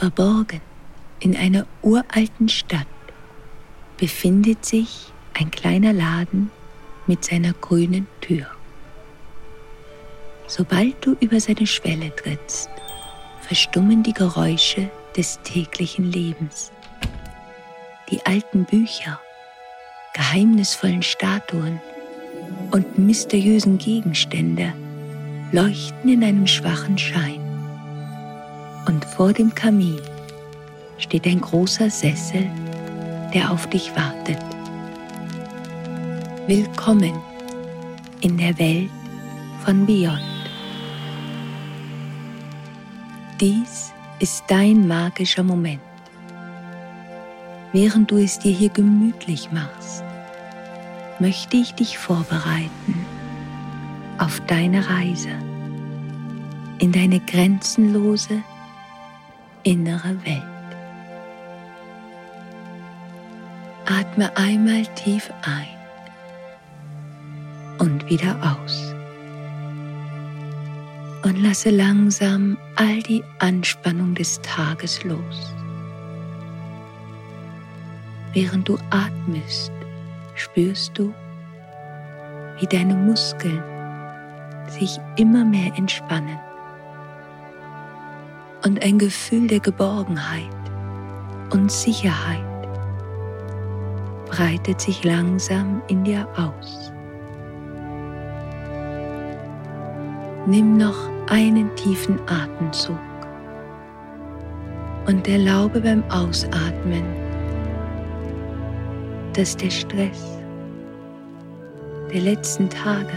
Verborgen in einer uralten Stadt befindet sich ein kleiner Laden mit seiner grünen Tür. Sobald du über seine Schwelle trittst, verstummen die Geräusche des täglichen Lebens. Die alten Bücher, geheimnisvollen Statuen und mysteriösen Gegenstände leuchten in einem schwachen Schein. Und vor dem Kamin steht ein großer Sessel, der auf dich wartet. Willkommen in der Welt von Beyond. Dies ist dein magischer Moment. Während du es dir hier gemütlich machst, möchte ich dich vorbereiten auf deine Reise in deine grenzenlose innere Welt. Atme einmal tief ein und wieder aus. Und lasse langsam all die Anspannung des Tages los. Während du atmest, spürst du, wie deine Muskeln sich immer mehr entspannen und ein Gefühl der Geborgenheit und Sicherheit breitet sich langsam in dir aus. Nimm noch einen tiefen Atemzug und erlaube beim Ausatmen, dass der Stress der letzten Tage,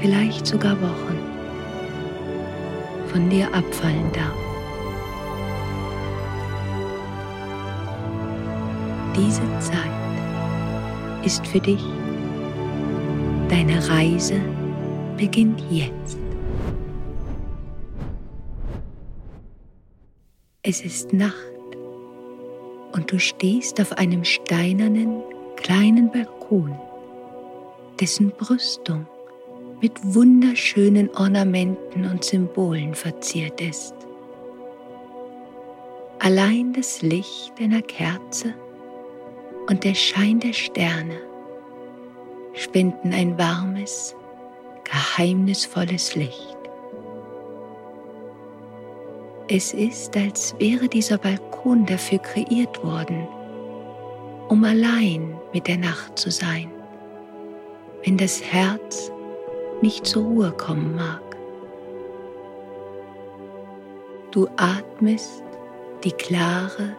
vielleicht sogar Wochen, von dir abfallen darf. Diese Zeit ist für dich. Deine Reise beginnt jetzt. Es ist Nacht und du stehst auf einem steinernen kleinen Balkon, dessen Brüstung mit wunderschönen Ornamenten und Symbolen verziert ist. Allein das Licht einer Kerze und der Schein der Sterne spenden ein warmes, geheimnisvolles Licht. Es ist, als wäre dieser Balkon dafür kreiert worden, um allein mit der Nacht zu sein, wenn das Herz nicht zur Ruhe kommen mag. Du atmest die klare,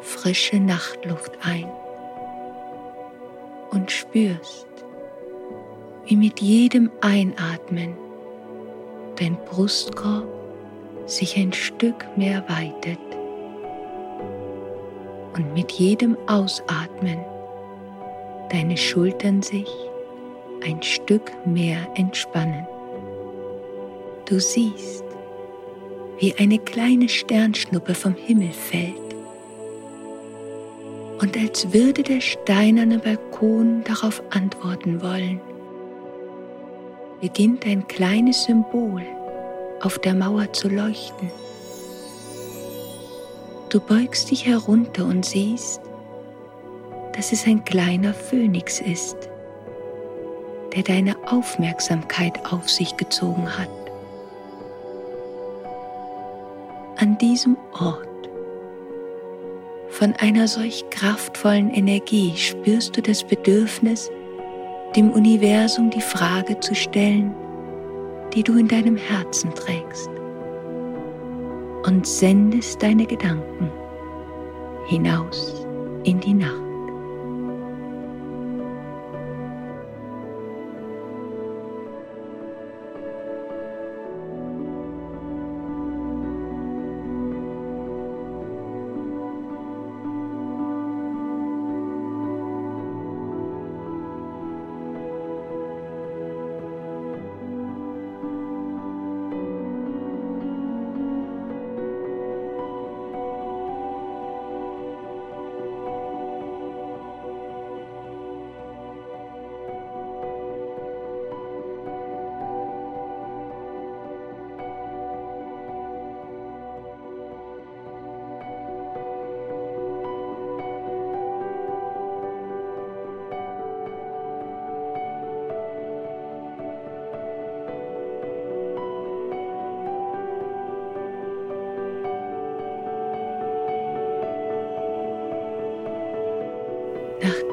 frische Nachtluft ein und spürst, wie mit jedem Einatmen dein Brustkorb sich ein Stück mehr weitet und mit jedem Ausatmen deine Schultern sich ein Stück mehr entspannen. Du siehst, wie eine kleine Sternschnuppe vom Himmel fällt und als würde der steinerne Balkon darauf antworten wollen, beginnt ein kleines Symbol auf der Mauer zu leuchten. Du beugst dich herunter und siehst, dass es ein kleiner Phönix ist der deine Aufmerksamkeit auf sich gezogen hat. An diesem Ort von einer solch kraftvollen Energie spürst du das Bedürfnis, dem Universum die Frage zu stellen, die du in deinem Herzen trägst und sendest deine Gedanken hinaus in die Nacht.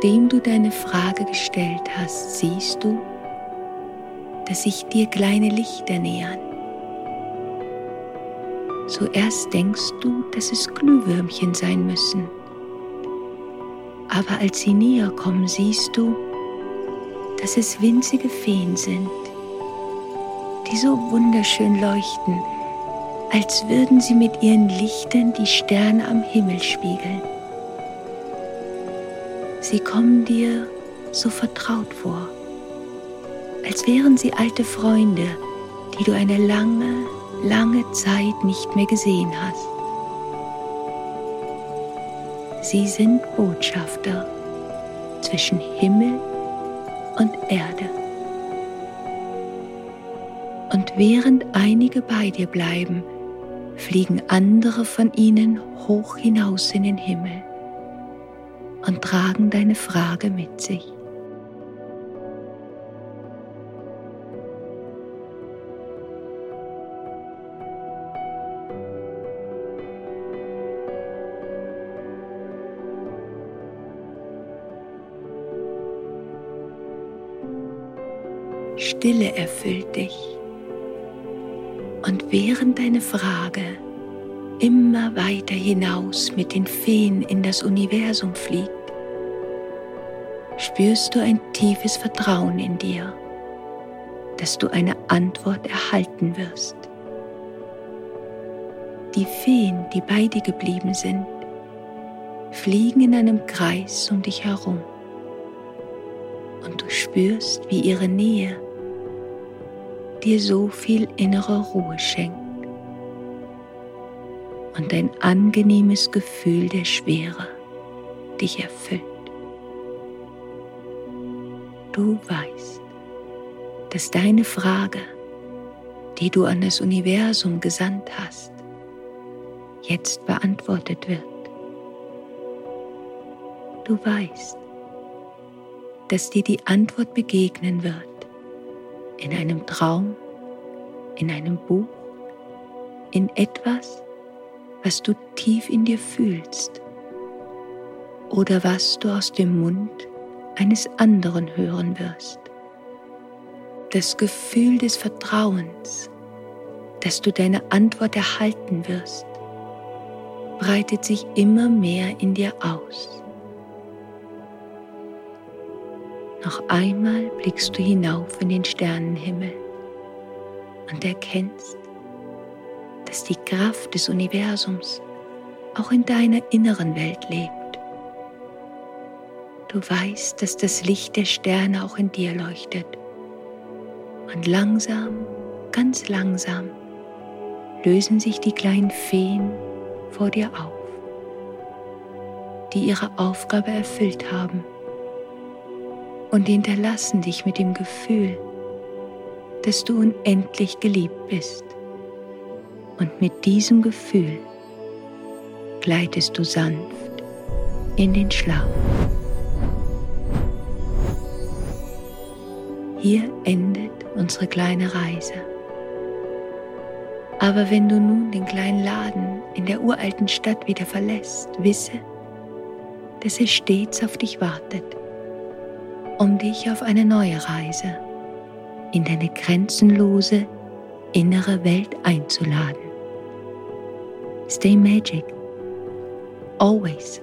Nachdem du deine Frage gestellt hast, siehst du, dass sich dir kleine Lichter nähern. Zuerst denkst du, dass es Glühwürmchen sein müssen. Aber als sie näher kommen, siehst du, dass es winzige Feen sind, die so wunderschön leuchten, als würden sie mit ihren Lichtern die Sterne am Himmel spiegeln. Sie kommen dir so vertraut vor, als wären sie alte Freunde, die du eine lange, lange Zeit nicht mehr gesehen hast. Sie sind Botschafter zwischen Himmel und Erde. Und während einige bei dir bleiben, fliegen andere von ihnen hoch hinaus in den Himmel und tragen deine Frage mit sich. Stille erfüllt dich. Und während deine Frage immer weiter hinaus mit den Feen in das Universum fliegt, spürst du ein tiefes Vertrauen in dir, dass du eine Antwort erhalten wirst. Die Feen, die bei dir geblieben sind, fliegen in einem Kreis um dich herum und du spürst, wie ihre Nähe dir so viel innere Ruhe schenkt und ein angenehmes Gefühl der Schwere dich erfüllt. Du weißt, dass deine Frage, die du an das Universum gesandt hast, jetzt beantwortet wird. Du weißt, dass dir die Antwort begegnen wird in einem Traum, in einem Buch, in etwas, was du tief in dir fühlst oder was du aus dem Mund eines anderen hören wirst. Das Gefühl des Vertrauens, dass du deine Antwort erhalten wirst, breitet sich immer mehr in dir aus. Noch einmal blickst du hinauf in den Sternenhimmel und erkennst, dass die Kraft des Universums auch in deiner inneren Welt lebt. Du weißt, dass das Licht der Sterne auch in dir leuchtet. Und langsam, ganz langsam, lösen sich die kleinen Feen vor dir auf, die ihre Aufgabe erfüllt haben und hinterlassen dich mit dem Gefühl, dass du unendlich geliebt bist. Und mit diesem Gefühl gleitest du sanft in den Schlaf. Hier endet unsere kleine Reise. Aber wenn du nun den kleinen Laden in der uralten Stadt wieder verlässt, wisse, dass er stets auf dich wartet um dich auf eine neue Reise in deine grenzenlose innere Welt einzuladen. Stay magic. Always.